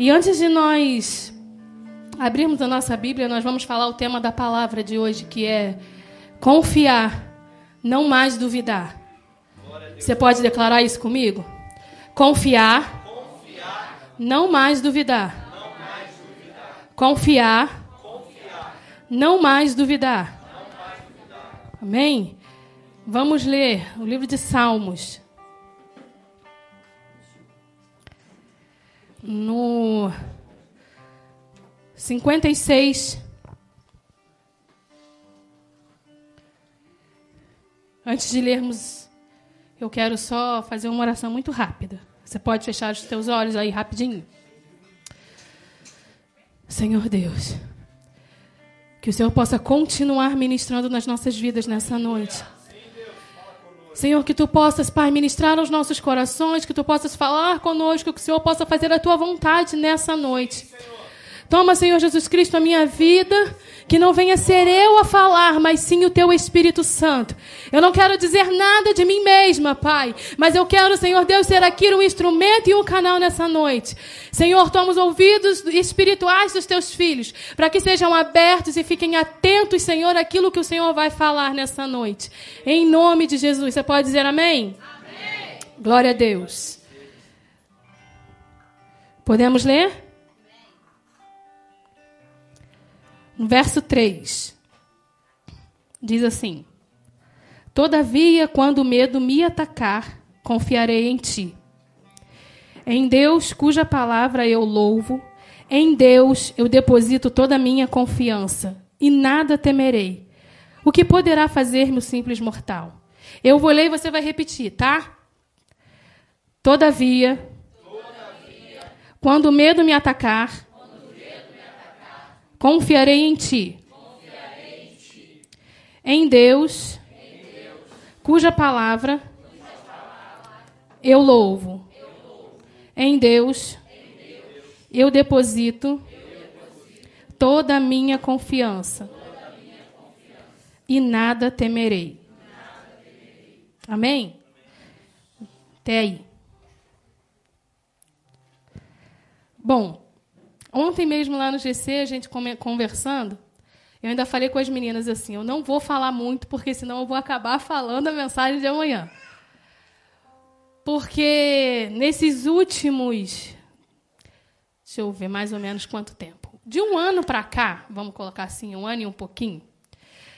E antes de nós abrirmos a nossa Bíblia, nós vamos falar o tema da palavra de hoje, que é confiar, não mais duvidar. Você pode declarar isso comigo? Confiar, não mais duvidar. Confiar, não mais duvidar. Amém? Vamos ler o livro de Salmos. No 56. Antes de lermos, eu quero só fazer uma oração muito rápida. Você pode fechar os teus olhos aí rapidinho. Senhor Deus, que o Senhor possa continuar ministrando nas nossas vidas nessa noite. Senhor, que tu possas, Pai, ministrar aos nossos corações, que tu possas falar conosco, que o Senhor possa fazer a tua vontade nessa noite. Toma, Senhor Jesus Cristo, a minha vida, que não venha ser eu a falar, mas sim o teu Espírito Santo. Eu não quero dizer nada de mim mesma, Pai, mas eu quero, Senhor Deus, ser aqui um instrumento e um canal nessa noite. Senhor, toma os ouvidos espirituais dos teus filhos, para que sejam abertos e fiquem atentos, Senhor, àquilo que o Senhor vai falar nessa noite. Em nome de Jesus. Você pode dizer amém? Amém. Glória a Deus. Podemos ler? Verso 3, diz assim: Todavia, quando o medo me atacar, confiarei em ti. Em Deus, cuja palavra eu louvo, em Deus eu deposito toda a minha confiança, e nada temerei. O que poderá fazer-me o simples mortal? Eu vou ler e você vai repetir, tá? Todavia, Todavia quando o medo me atacar, Confiarei em ti. Em, Deus, em Deus, cuja palavra, cuja palavra eu, louvo. eu louvo. Em Deus, em Deus eu, deposito eu deposito toda a minha confiança. A minha confiança. E nada temerei. Nada temerei. Amém? Até aí. Bom, Ontem mesmo lá no GC, a gente conversando, eu ainda falei com as meninas assim: eu não vou falar muito, porque senão eu vou acabar falando a mensagem de amanhã. Porque nesses últimos. Deixa eu ver mais ou menos quanto tempo. De um ano para cá, vamos colocar assim, um ano e um pouquinho,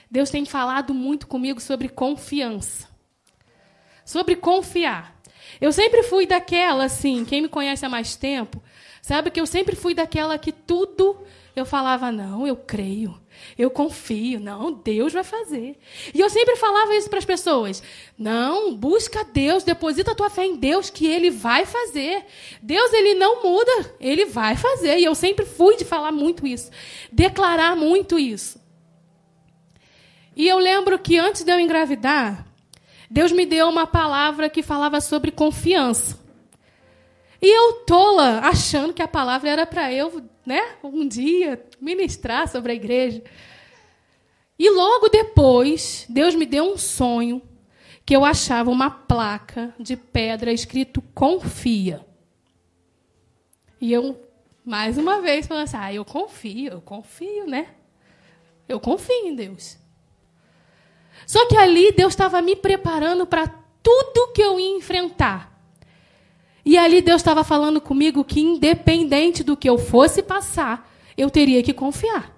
Deus tem falado muito comigo sobre confiança. Sobre confiar. Eu sempre fui daquela, assim, quem me conhece há mais tempo, Sabe que eu sempre fui daquela que tudo eu falava, não, eu creio, eu confio, não, Deus vai fazer. E eu sempre falava isso para as pessoas: não, busca Deus, deposita a tua fé em Deus, que Ele vai fazer. Deus, Ele não muda, Ele vai fazer. E eu sempre fui de falar muito isso, declarar muito isso. E eu lembro que antes de eu engravidar, Deus me deu uma palavra que falava sobre confiança. E eu tola, achando que a palavra era para eu, né, um dia ministrar sobre a igreja. E logo depois, Deus me deu um sonho que eu achava uma placa de pedra escrito confia. E eu, mais uma vez, falei assim: ah, eu confio, eu confio, né? Eu confio em Deus. Só que ali Deus estava me preparando para tudo que eu ia enfrentar. E ali Deus estava falando comigo que, independente do que eu fosse passar, eu teria que confiar.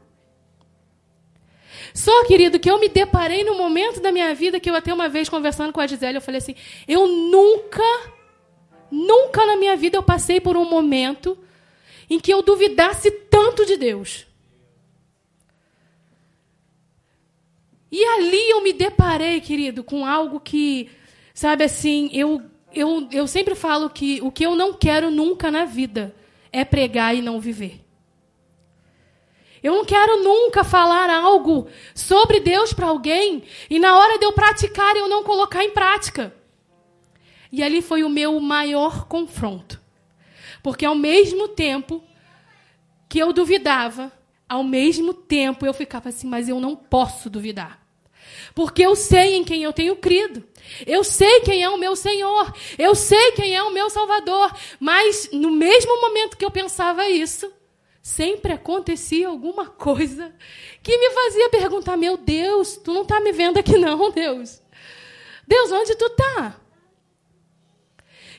Só, querido, que eu me deparei no momento da minha vida que eu até uma vez conversando com a Gisele, eu falei assim: eu nunca, nunca na minha vida eu passei por um momento em que eu duvidasse tanto de Deus. E ali eu me deparei, querido, com algo que, sabe assim, eu eu, eu sempre falo que o que eu não quero nunca na vida é pregar e não viver. Eu não quero nunca falar algo sobre Deus para alguém e na hora de eu praticar eu não colocar em prática. E ali foi o meu maior confronto. Porque ao mesmo tempo que eu duvidava, ao mesmo tempo eu ficava assim, mas eu não posso duvidar. Porque eu sei em quem eu tenho crido. Eu sei quem é o meu Senhor. Eu sei quem é o meu Salvador. Mas no mesmo momento que eu pensava isso, sempre acontecia alguma coisa que me fazia perguntar: Meu Deus, tu não está me vendo aqui, não, Deus. Deus, onde tu está?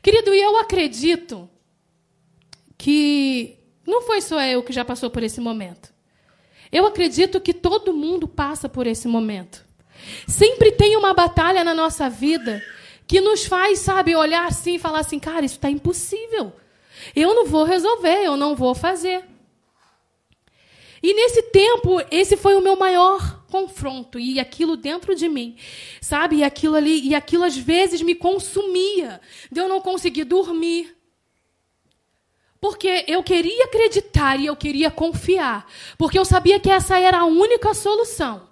Querido, e eu acredito que não foi só eu que já passou por esse momento. Eu acredito que todo mundo passa por esse momento. Sempre tem uma batalha na nossa vida que nos faz, sabe, olhar assim e falar assim: cara, isso está impossível. Eu não vou resolver, eu não vou fazer. E nesse tempo, esse foi o meu maior confronto e aquilo dentro de mim, sabe? E aquilo ali, e aquilo às vezes me consumia, de eu não conseguir dormir. Porque eu queria acreditar e eu queria confiar, porque eu sabia que essa era a única solução.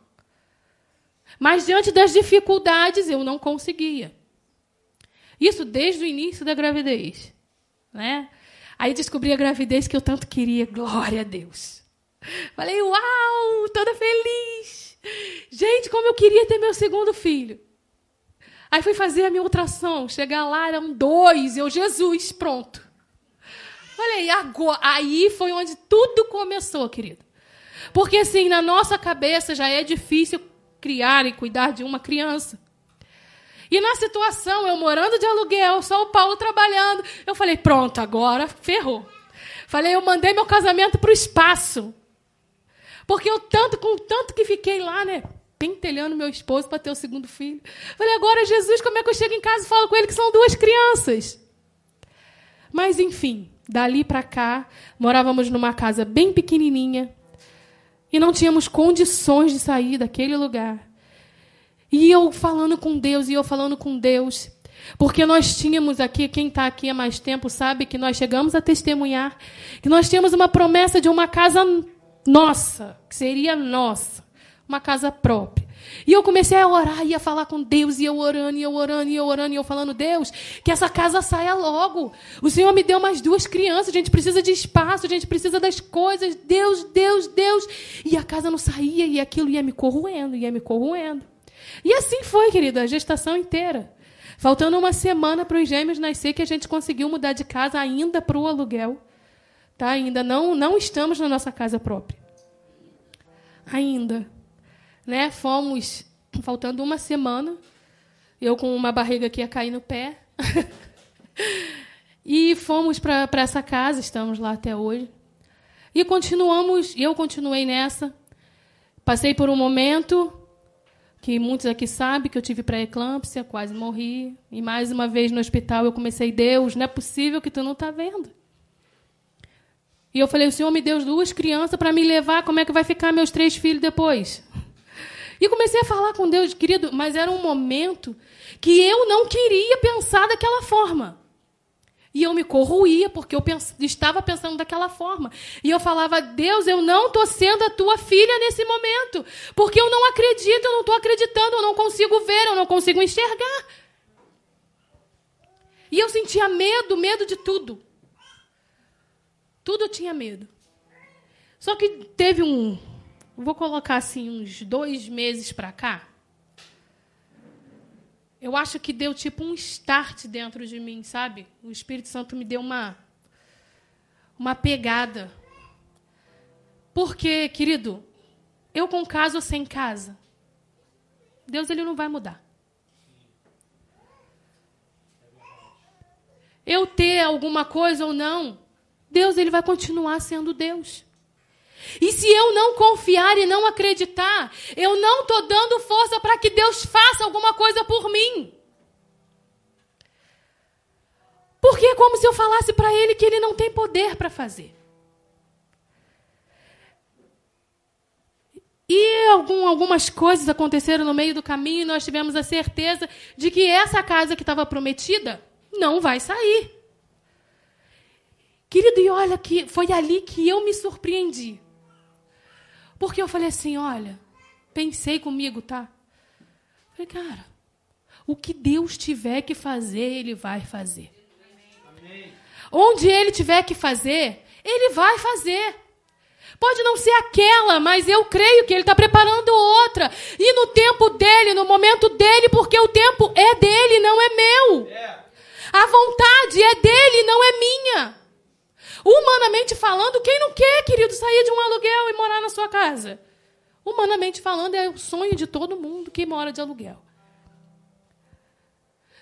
Mas diante das dificuldades eu não conseguia. Isso desde o início da gravidez, né? Aí descobri a gravidez que eu tanto queria, glória a Deus. Falei, uau, toda feliz. Gente, como eu queria ter meu segundo filho. Aí fui fazer a minha ultrassom. Chegar lá, eram dois. Eu, Jesus, pronto. Falei, agora. Aí foi onde tudo começou, querido. Porque, assim, na nossa cabeça já é difícil criar e cuidar de uma criança. E na situação, eu morando de aluguel, só o Paulo trabalhando, eu falei, pronto, agora ferrou. Falei, eu mandei meu casamento para o espaço. Porque eu tanto, com tanto que fiquei lá, né? Pentelhando meu esposo para ter o segundo filho. Falei, agora, Jesus, como é que eu chego em casa e falo com ele que são duas crianças? Mas, enfim, dali para cá, morávamos numa casa bem pequenininha e não tínhamos condições de sair daquele lugar. E eu falando com Deus, e eu falando com Deus. Porque nós tínhamos aqui, quem está aqui há mais tempo sabe que nós chegamos a testemunhar que nós tínhamos uma promessa de uma casa nossa, que seria nossa, uma casa própria. E eu comecei a orar e a falar com Deus, e eu orando, e eu orando, e eu orando, e eu falando, Deus, que essa casa saia logo. O Senhor me deu mais duas crianças, a gente precisa de espaço, a gente precisa das coisas, Deus, Deus, Deus. E a casa não saía, e aquilo ia me corroendo, ia me corroendo. E assim foi, querida, a gestação inteira. Faltando uma semana para os gêmeos nascer, que a gente conseguiu mudar de casa ainda para o aluguel. Tá? Ainda não, não estamos na nossa casa própria. Ainda. Né? Fomos, faltando uma semana, eu com uma barriga que ia cair no pé. e fomos para essa casa, estamos lá até hoje. E continuamos, eu continuei nessa. Passei por um momento que muitos aqui sabem que eu tive pré-eclâmpsia, quase morri. E mais uma vez no hospital eu comecei, Deus, não é possível que tu não está vendo. E eu falei: o Senhor me deu duas crianças para me levar, como é que vai ficar meus três filhos depois? E comecei a falar com Deus, querido, mas era um momento que eu não queria pensar daquela forma. E eu me corroía, porque eu pens estava pensando daquela forma. E eu falava, Deus, eu não estou sendo a tua filha nesse momento. Porque eu não acredito, eu não estou acreditando, eu não consigo ver, eu não consigo enxergar. E eu sentia medo, medo de tudo. Tudo tinha medo. Só que teve um, vou colocar assim, uns dois meses para cá. Eu acho que deu tipo um start dentro de mim, sabe? O Espírito Santo me deu uma, uma pegada. Porque, querido, eu com casa ou sem casa, Deus ele não vai mudar. Eu ter alguma coisa ou não, Deus ele vai continuar sendo Deus. E se eu não confiar e não acreditar, eu não estou dando força para que Deus faça alguma coisa por mim. Porque é como se eu falasse para Ele que Ele não tem poder para fazer. E algum, algumas coisas aconteceram no meio do caminho e nós tivemos a certeza de que essa casa que estava prometida não vai sair. Querido, e olha que foi ali que eu me surpreendi. Porque eu falei assim, olha, pensei comigo, tá? Falei, cara, o que Deus tiver que fazer, Ele vai fazer. Amém. Onde Ele tiver que fazer, Ele vai fazer. Pode não ser aquela, mas eu creio que Ele está preparando outra. E no tempo dele, no momento dele, porque o tempo é dele, não é meu. A vontade é dele, não é minha. Humanamente falando, quem não quer, querido, sair de um aluguel e morar na sua casa? Humanamente falando, é o sonho de todo mundo que mora de aluguel.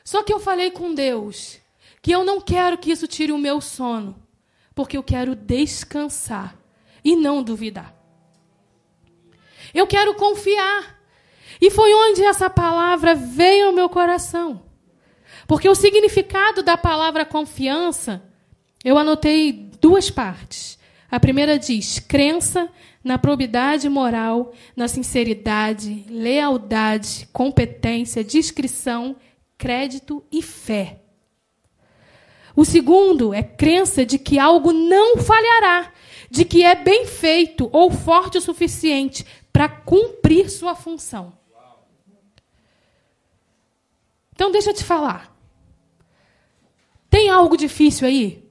Só que eu falei com Deus que eu não quero que isso tire o meu sono, porque eu quero descansar e não duvidar. Eu quero confiar. E foi onde essa palavra veio ao meu coração. Porque o significado da palavra confiança, eu anotei duas partes. A primeira diz: crença na probidade moral, na sinceridade, lealdade, competência, discrição, crédito e fé. O segundo é crença de que algo não falhará, de que é bem feito ou forte o suficiente para cumprir sua função. Então, deixa eu te falar. Tem algo difícil aí?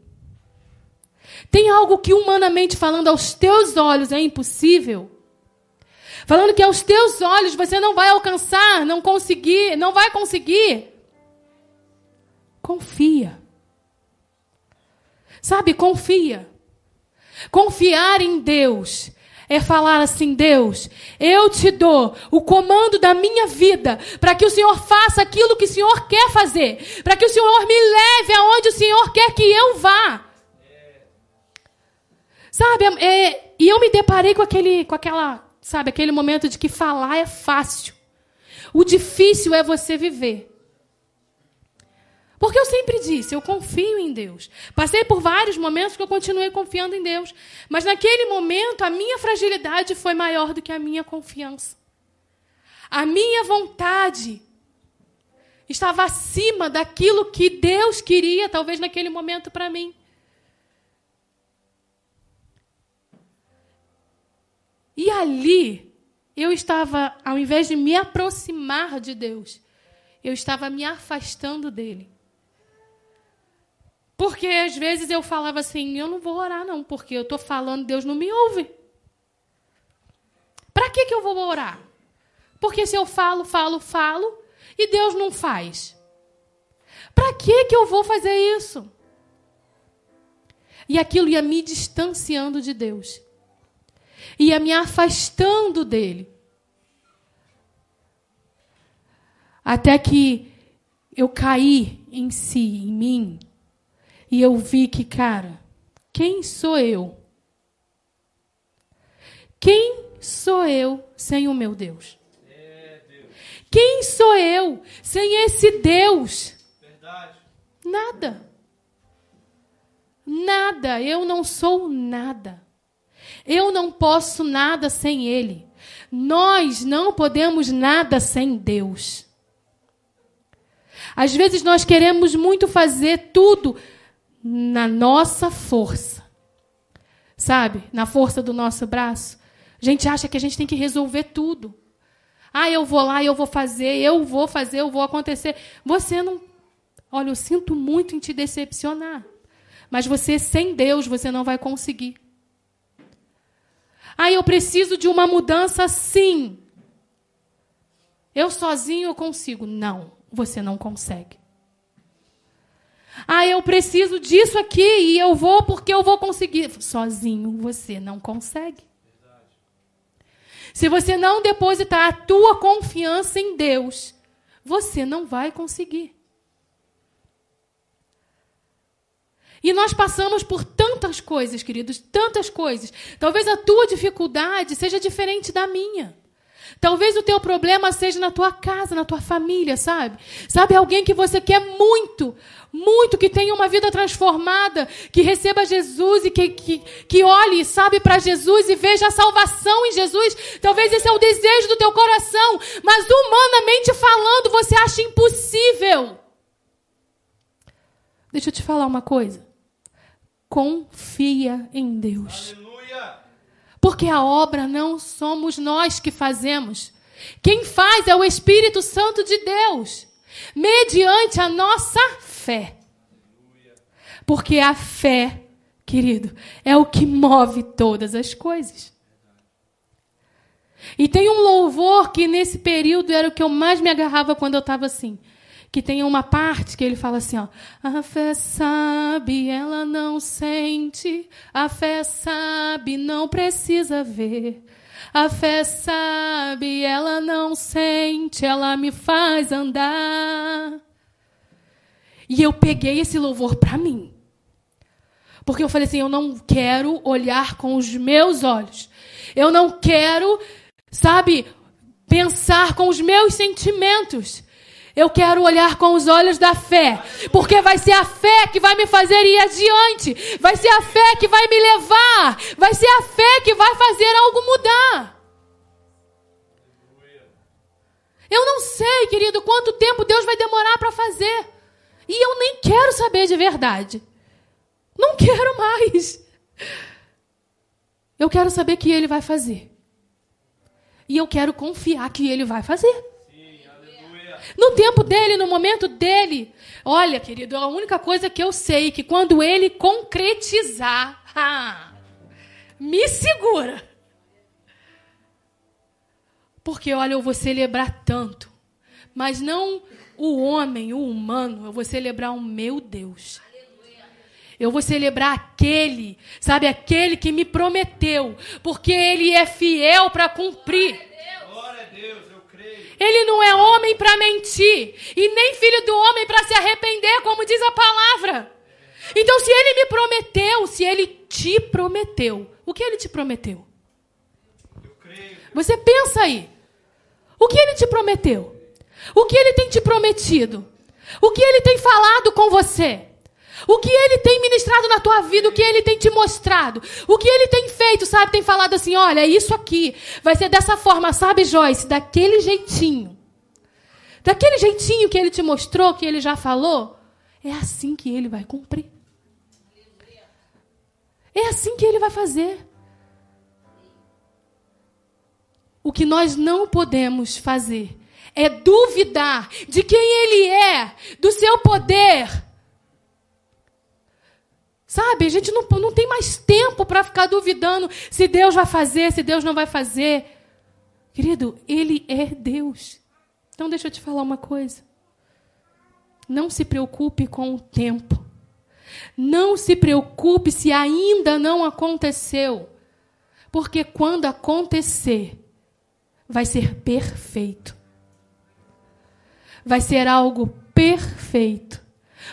Tem algo que, humanamente falando, aos teus olhos é impossível? Falando que aos teus olhos você não vai alcançar, não conseguir, não vai conseguir? Confia. Sabe, confia. Confiar em Deus é falar assim: Deus, eu te dou o comando da minha vida para que o Senhor faça aquilo que o Senhor quer fazer, para que o Senhor me leve aonde o Senhor quer que eu vá. Sabe, é, e eu me deparei com aquele, com aquela, sabe, aquele momento de que falar é fácil. O difícil é você viver. Porque eu sempre disse, eu confio em Deus. Passei por vários momentos que eu continuei confiando em Deus. Mas naquele momento, a minha fragilidade foi maior do que a minha confiança. A minha vontade estava acima daquilo que Deus queria, talvez naquele momento, para mim. E ali, eu estava, ao invés de me aproximar de Deus, eu estava me afastando dele. Porque às vezes eu falava assim, eu não vou orar não, porque eu estou falando, Deus não me ouve. Para que, que eu vou orar? Porque se eu falo, falo, falo, e Deus não faz. Para que, que eu vou fazer isso? E aquilo ia me distanciando de Deus. Ia me afastando dele. Até que eu caí em si, em mim, e eu vi que, cara, quem sou eu? Quem sou eu sem o meu Deus? Quem sou eu sem esse Deus? Verdade. Nada. Nada. Eu não sou nada. Eu não posso nada sem Ele. Nós não podemos nada sem Deus. Às vezes nós queremos muito fazer tudo na nossa força. Sabe? Na força do nosso braço. A gente acha que a gente tem que resolver tudo. Ah, eu vou lá, eu vou fazer, eu vou fazer, eu vou acontecer. Você não. Olha, eu sinto muito em te decepcionar. Mas você, sem Deus, você não vai conseguir. Ah, eu preciso de uma mudança sim. Eu sozinho eu consigo. Não, você não consegue. Ah, eu preciso disso aqui e eu vou porque eu vou conseguir. Sozinho você não consegue. Se você não depositar a tua confiança em Deus, você não vai conseguir. E nós passamos por tantas coisas, queridos, tantas coisas. Talvez a tua dificuldade seja diferente da minha. Talvez o teu problema seja na tua casa, na tua família, sabe? Sabe alguém que você quer muito, muito, que tenha uma vida transformada, que receba Jesus e que, que, que olhe, sabe, para Jesus e veja a salvação em Jesus. Talvez esse é o desejo do teu coração, mas humanamente falando, você acha impossível. Deixa eu te falar uma coisa. Confia em Deus. Aleluia. Porque a obra não somos nós que fazemos. Quem faz é o Espírito Santo de Deus, mediante a nossa fé. Porque a fé querido, é o que move todas as coisas. E tem um louvor que nesse período era o que eu mais me agarrava quando eu estava assim. Que tem uma parte que ele fala assim, ó. A fé sabe, ela não sente. A fé sabe, não precisa ver. A fé sabe, ela não sente, ela me faz andar. E eu peguei esse louvor para mim. Porque eu falei assim: eu não quero olhar com os meus olhos. Eu não quero, sabe, pensar com os meus sentimentos. Eu quero olhar com os olhos da fé, porque vai ser a fé que vai me fazer ir adiante, vai ser a fé que vai me levar, vai ser a fé que vai fazer algo mudar. Eu não sei, querido, quanto tempo Deus vai demorar para fazer. E eu nem quero saber de verdade. Não quero mais. Eu quero saber que Ele vai fazer. E eu quero confiar que Ele vai fazer. No tempo dele, no momento dele. Olha, querido, a única coisa que eu sei é que quando ele concretizar, me segura. Porque, olha, eu vou celebrar tanto. Mas não o homem, o humano, eu vou celebrar o meu Deus. Eu vou celebrar aquele, sabe, aquele que me prometeu, porque ele é fiel para cumprir. Ele não é homem para mentir e nem filho do homem para se arrepender, como diz a palavra. Então, se ele me prometeu, se ele te prometeu, o que ele te prometeu? Você pensa aí. O que ele te prometeu? O que ele tem te prometido? O que ele tem falado com você? O que ele tem ministrado na tua vida, o que ele tem te mostrado, o que ele tem feito, sabe? Tem falado assim: olha, isso aqui vai ser dessa forma, sabe, Joyce? Daquele jeitinho. Daquele jeitinho que ele te mostrou, que ele já falou, é assim que ele vai cumprir. É assim que ele vai fazer. O que nós não podemos fazer é duvidar de quem ele é, do seu poder Sabe? A gente não, não tem mais tempo para ficar duvidando se Deus vai fazer, se Deus não vai fazer. Querido, Ele é Deus. Então, deixa eu te falar uma coisa. Não se preocupe com o tempo. Não se preocupe se ainda não aconteceu. Porque quando acontecer, vai ser perfeito. Vai ser algo perfeito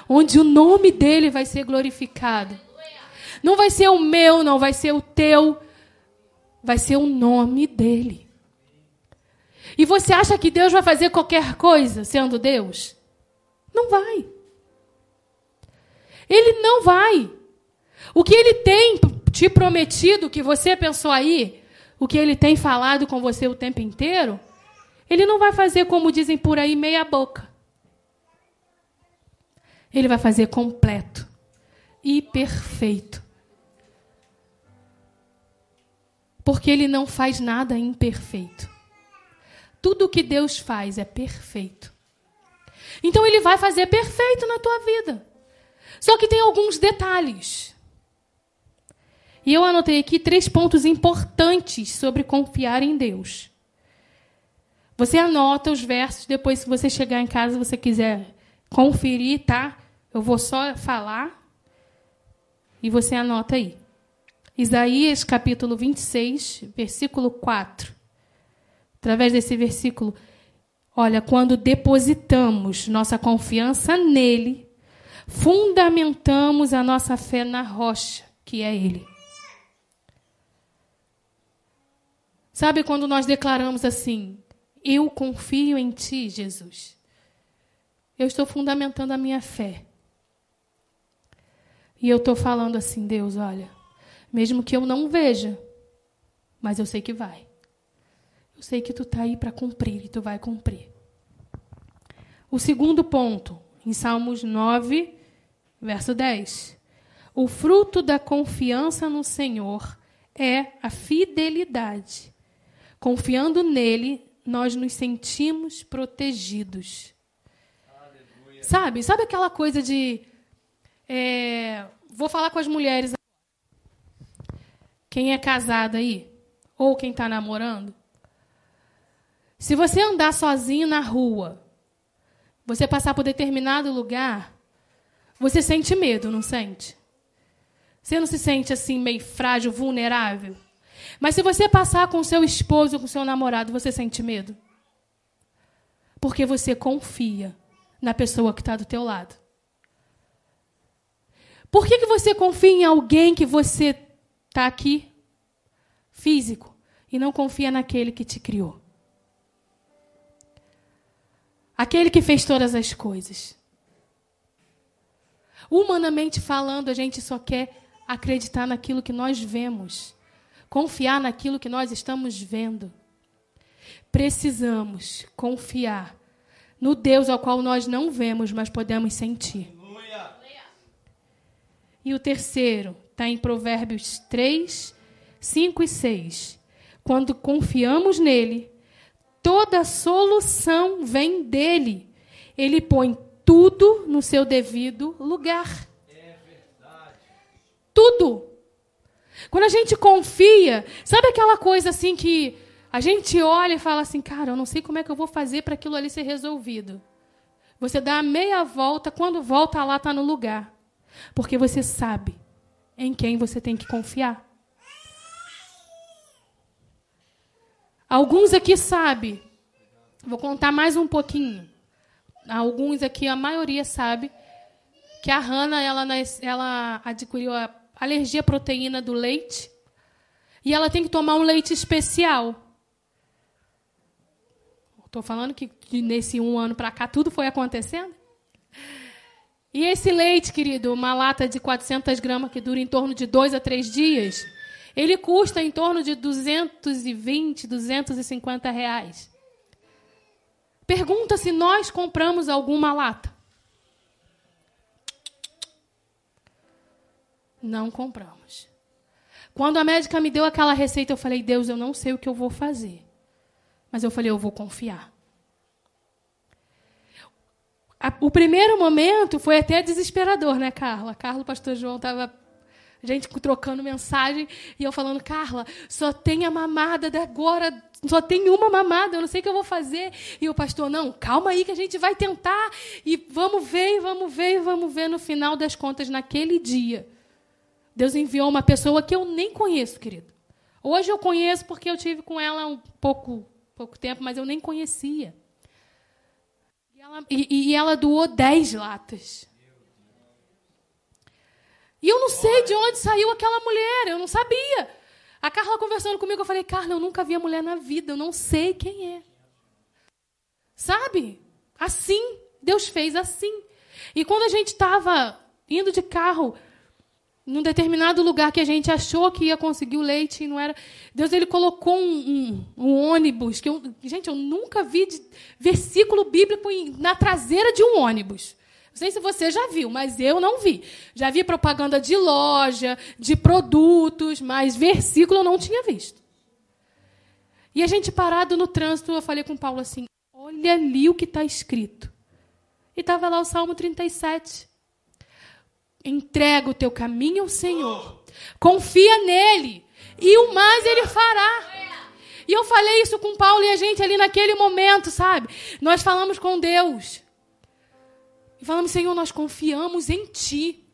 onde o nome dele vai ser glorificado. Não vai ser o meu, não vai ser o teu, vai ser o nome dele. E você acha que Deus vai fazer qualquer coisa sendo Deus? Não vai. Ele não vai. O que ele tem te prometido, que você pensou aí, o que ele tem falado com você o tempo inteiro, ele não vai fazer como dizem por aí, meia boca. Ele vai fazer completo e perfeito. Porque ele não faz nada imperfeito. Tudo que Deus faz é perfeito. Então ele vai fazer perfeito na tua vida. Só que tem alguns detalhes. E eu anotei aqui três pontos importantes sobre confiar em Deus. Você anota os versos, depois, se você chegar em casa, você quiser conferir, tá? Eu vou só falar e você anota aí. Isaías capítulo 26, versículo 4. Através desse versículo, olha, quando depositamos nossa confiança nele, fundamentamos a nossa fé na rocha, que é ele. Sabe quando nós declaramos assim: Eu confio em ti, Jesus. Eu estou fundamentando a minha fé. E eu estou falando assim, Deus, olha, mesmo que eu não veja, mas eu sei que vai. Eu sei que tu está aí para cumprir e tu vai cumprir. O segundo ponto, em Salmos 9, verso 10. O fruto da confiança no Senhor é a fidelidade. Confiando nele, nós nos sentimos protegidos. Sabe? Sabe aquela coisa de. É, vou falar com as mulheres. Quem é casado aí? Ou quem está namorando? Se você andar sozinho na rua, você passar por determinado lugar, você sente medo, não sente? Você não se sente assim meio frágil, vulnerável? Mas se você passar com seu esposo, com seu namorado, você sente medo? Porque você confia na pessoa que está do teu lado. Por que, que você confia em alguém que você está aqui, físico, e não confia naquele que te criou? Aquele que fez todas as coisas. Humanamente falando, a gente só quer acreditar naquilo que nós vemos, confiar naquilo que nós estamos vendo. Precisamos confiar no Deus ao qual nós não vemos, mas podemos sentir. E o terceiro está em Provérbios 3, 5 e 6. Quando confiamos nele, toda solução vem dele. Ele põe tudo no seu devido lugar. É verdade. Tudo. Quando a gente confia, sabe aquela coisa assim que a gente olha e fala assim, cara, eu não sei como é que eu vou fazer para aquilo ali ser resolvido. Você dá a meia volta, quando volta lá está no lugar. Porque você sabe em quem você tem que confiar. Alguns aqui sabem. Vou contar mais um pouquinho. Alguns aqui, a maioria sabe que a Hannah ela, ela adquiriu a alergia à proteína do leite e ela tem que tomar um leite especial. Estou falando que nesse um ano para cá tudo foi acontecendo. E esse leite, querido, uma lata de 400 gramas que dura em torno de dois a três dias, ele custa em torno de 220, 250 reais. Pergunta se nós compramos alguma lata. Não compramos. Quando a médica me deu aquela receita, eu falei: Deus, eu não sei o que eu vou fazer. Mas eu falei, eu vou confiar. O primeiro momento foi até desesperador, né, Carla? Carla, o pastor João, estava gente trocando mensagem e eu falando, Carla, só tem a mamada de agora, só tem uma mamada, eu não sei o que eu vou fazer. E o pastor, não, calma aí que a gente vai tentar e vamos ver, vamos ver, vamos ver. No final das contas, naquele dia, Deus enviou uma pessoa que eu nem conheço, querido. Hoje eu conheço porque eu tive com ela um pouco pouco tempo, mas eu nem conhecia. E ela, e, e ela doou 10 latas. E eu não sei de onde saiu aquela mulher, eu não sabia. A Carla conversando comigo, eu falei, Carla, eu nunca vi a mulher na vida, eu não sei quem é. Sabe? Assim, Deus fez assim. E quando a gente estava indo de carro num determinado lugar que a gente achou que ia conseguir o leite e não era. Deus ele colocou um, um, um ônibus que eu, gente, eu nunca vi de, versículo bíblico em, na traseira de um ônibus. Não sei se você já viu, mas eu não vi. Já vi propaganda de loja, de produtos, mas versículo eu não tinha visto. E a gente parado no trânsito, eu falei com o Paulo assim: olha ali o que está escrito. E estava lá o Salmo 37. Entrega o teu caminho ao Senhor. Confia nele. E o mais ele fará. E eu falei isso com Paulo e a gente ali naquele momento, sabe? Nós falamos com Deus. E falamos, Senhor, nós confiamos em Ti.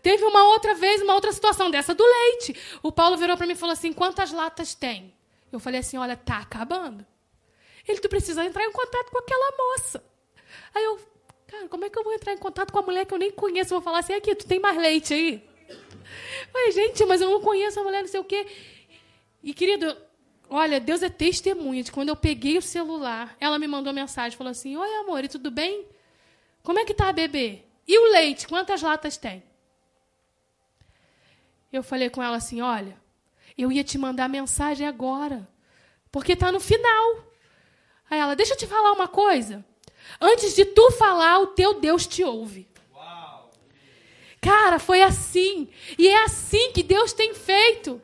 Teve uma outra vez, uma outra situação dessa do leite. O Paulo virou para mim e falou assim: quantas latas tem? Eu falei assim: olha, tá acabando. Ele, tu precisa entrar em contato com aquela moça. Aí eu, Cara, como é que eu vou entrar em contato com a mulher que eu nem conheço? Vou falar assim, aqui, tu tem mais leite aí? Falei, gente, mas eu não conheço a mulher, não sei o quê. E, querido, olha, Deus é testemunha de quando eu peguei o celular, ela me mandou mensagem, falou assim, oi, amor, e tudo bem? Como é que tá a bebê? E o leite, quantas latas tem? Eu falei com ela assim, olha, eu ia te mandar mensagem agora, porque está no final. Aí ela, deixa eu te falar uma coisa. Antes de tu falar, o teu Deus te ouve. Cara, foi assim. E é assim que Deus tem feito.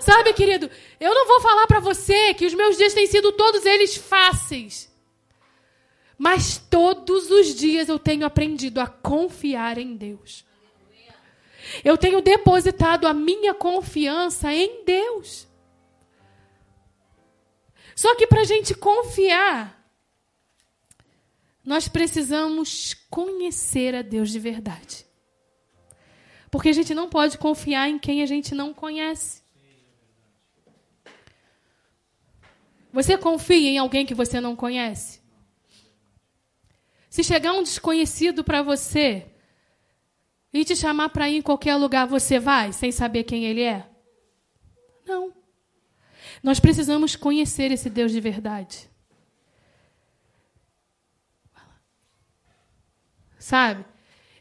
Sabe, querido, eu não vou falar para você que os meus dias têm sido todos eles fáceis. Mas todos os dias eu tenho aprendido a confiar em Deus. Eu tenho depositado a minha confiança em Deus. Só que para a gente confiar, nós precisamos conhecer a Deus de verdade. Porque a gente não pode confiar em quem a gente não conhece. Você confia em alguém que você não conhece? Se chegar um desconhecido para você e te chamar para ir em qualquer lugar, você vai sem saber quem ele é? Não. Nós precisamos conhecer esse Deus de verdade. Sabe?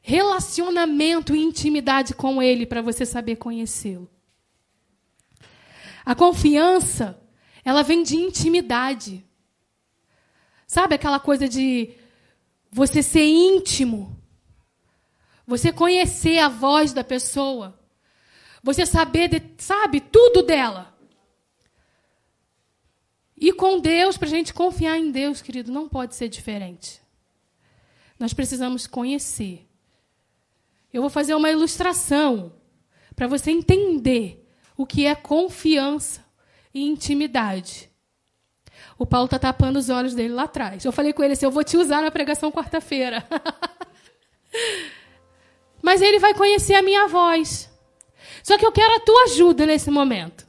Relacionamento e intimidade com Ele para você saber conhecê-lo. A confiança, ela vem de intimidade. Sabe aquela coisa de você ser íntimo? Você conhecer a voz da pessoa. Você saber, de, sabe, tudo dela. E com Deus, para a gente confiar em Deus, querido, não pode ser diferente. Nós precisamos conhecer. Eu vou fazer uma ilustração para você entender o que é confiança e intimidade. O Paulo está tapando os olhos dele lá atrás. Eu falei com ele assim: eu vou te usar na pregação quarta-feira. Mas ele vai conhecer a minha voz. Só que eu quero a tua ajuda nesse momento.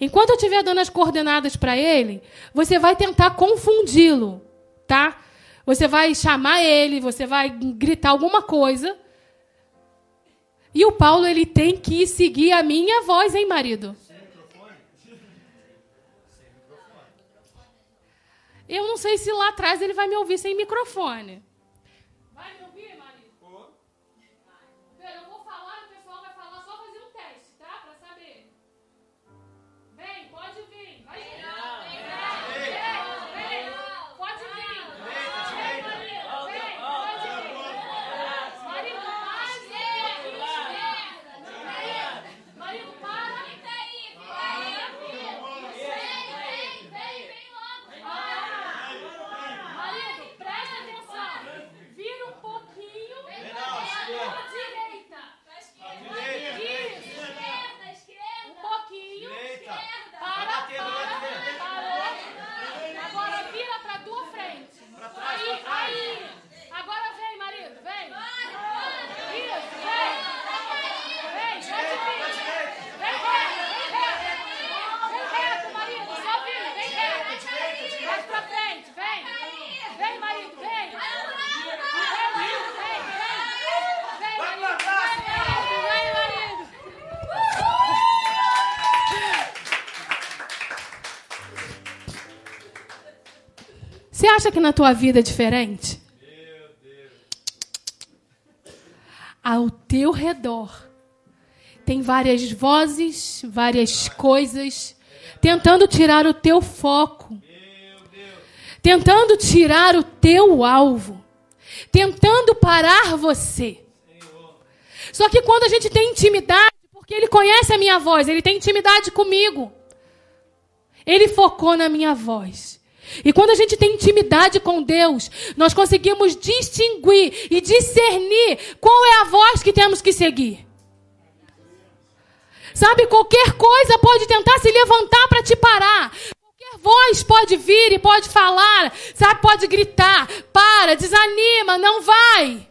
Enquanto eu estiver dando as coordenadas para ele, você vai tentar confundi-lo, tá? Você vai chamar ele, você vai gritar alguma coisa. E o Paulo ele tem que seguir a minha voz, hein, marido? Eu não sei se lá atrás ele vai me ouvir sem microfone. Acha que na tua vida é diferente? Ao teu redor tem várias vozes, várias coisas tentando tirar o teu foco, tentando tirar o teu alvo, tentando parar você. Só que quando a gente tem intimidade, porque ele conhece a minha voz, ele tem intimidade comigo. Ele focou na minha voz. E quando a gente tem intimidade com Deus, nós conseguimos distinguir e discernir qual é a voz que temos que seguir. Sabe, qualquer coisa pode tentar se levantar para te parar. Qualquer voz pode vir e pode falar, sabe, pode gritar, para, desanima, não vai.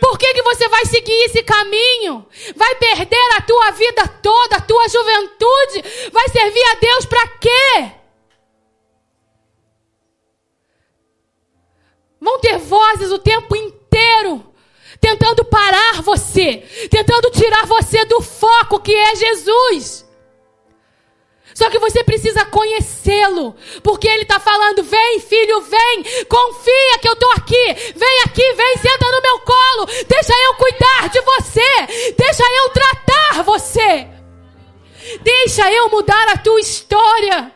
Por que, que você vai seguir esse caminho? Vai perder a tua vida toda, a tua juventude? Vai servir a Deus para quê? Vão ter vozes o tempo inteiro tentando parar você, tentando tirar você do foco que é Jesus. Só que você precisa conhecê-lo, porque ele está falando: vem, filho, vem, confia que eu estou aqui, vem aqui, vem, senta no meu colo, deixa eu cuidar de você, deixa eu tratar você, deixa eu mudar a tua história.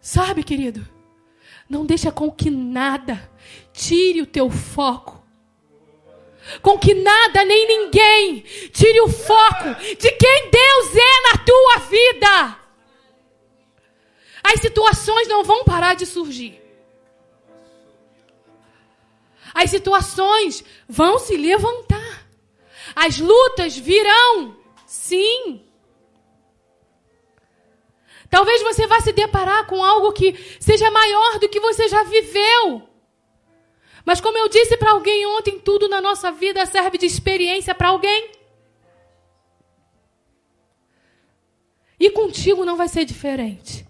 Sabe, querido? Não deixa com que nada tire o teu foco. Com que nada nem ninguém tire o foco de quem Deus é na tua vida. As situações não vão parar de surgir. As situações vão se levantar. As lutas virão. Sim. Talvez você vá se deparar com algo que seja maior do que você já viveu. Mas como eu disse para alguém ontem, tudo na nossa vida serve de experiência para alguém. E contigo não vai ser diferente.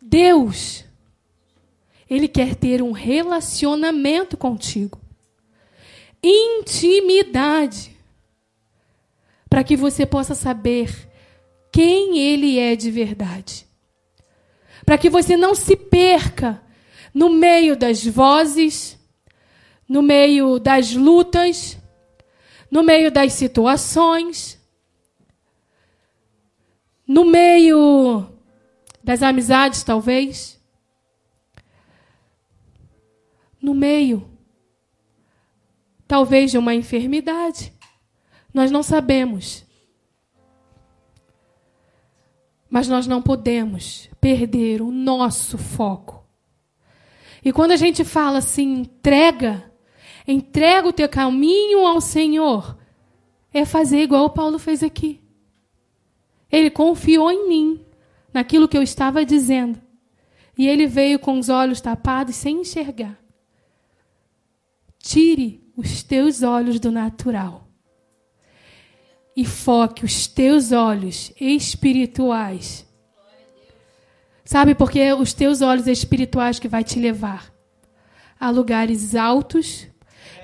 Deus, Ele quer ter um relacionamento contigo. Intimidade. Para que você possa saber quem Ele é de verdade. Para que você não se perca no meio das vozes, no meio das lutas, no meio das situações, no meio das amizades, talvez, no meio, talvez, de uma enfermidade. Nós não sabemos. Mas nós não podemos perder o nosso foco. E quando a gente fala assim, entrega, entrega o teu caminho ao Senhor, é fazer igual o Paulo fez aqui. Ele confiou em mim, naquilo que eu estava dizendo. E ele veio com os olhos tapados, sem enxergar. Tire os teus olhos do natural e foque os teus olhos espirituais. Sabe, porque é os teus olhos espirituais que vai te levar a lugares altos,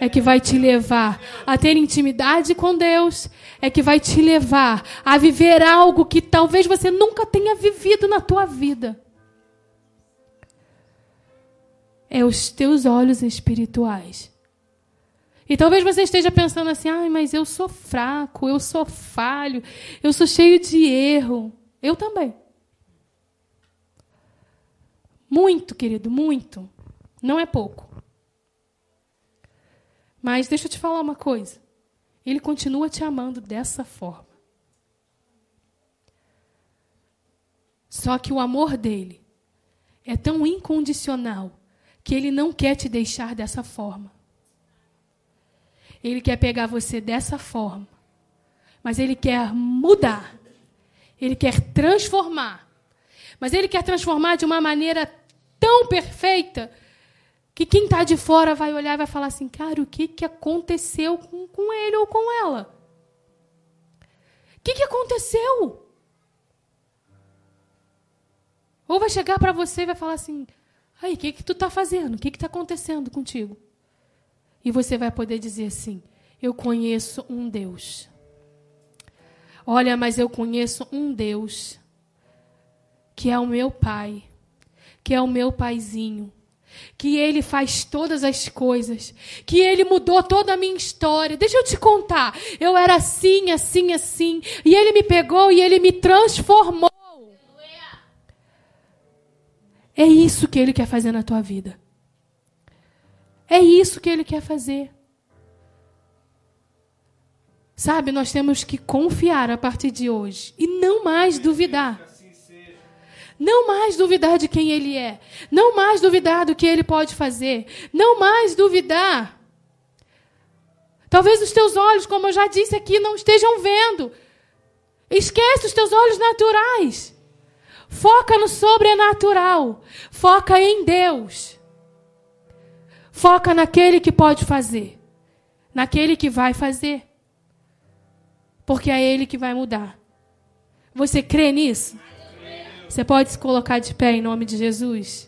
é que vai te levar a ter intimidade com Deus, é que vai te levar a viver algo que talvez você nunca tenha vivido na tua vida. É os teus olhos espirituais. E talvez você esteja pensando assim: ai, mas eu sou fraco, eu sou falho, eu sou cheio de erro. Eu também. Muito, querido, muito. Não é pouco. Mas deixa eu te falar uma coisa. Ele continua te amando dessa forma. Só que o amor dele é tão incondicional que ele não quer te deixar dessa forma. Ele quer pegar você dessa forma. Mas ele quer mudar. Ele quer transformar. Mas ele quer transformar de uma maneira tão perfeita que quem está de fora vai olhar e vai falar assim: cara, o que, que aconteceu com, com ele ou com ela? O que, que aconteceu? Ou vai chegar para você e vai falar assim: aí, o que, que tu está fazendo? O que está acontecendo contigo? E você vai poder dizer assim: Eu conheço um Deus. Olha, mas eu conheço um Deus que é o meu Pai, que é o meu paizinho, que ele faz todas as coisas, que ele mudou toda a minha história. Deixa eu te contar. Eu era assim, assim, assim, e ele me pegou e ele me transformou. É isso que ele quer fazer na tua vida. É isso que ele quer fazer. Sabe, nós temos que confiar a partir de hoje e não mais duvidar. Não mais duvidar de quem ele é. Não mais duvidar do que ele pode fazer. Não mais duvidar. Talvez os teus olhos, como eu já disse aqui, não estejam vendo. Esquece os teus olhos naturais. Foca no sobrenatural. Foca em Deus. Foca naquele que pode fazer, naquele que vai fazer. Porque é ele que vai mudar. Você crê nisso? Você pode se colocar de pé em nome de Jesus?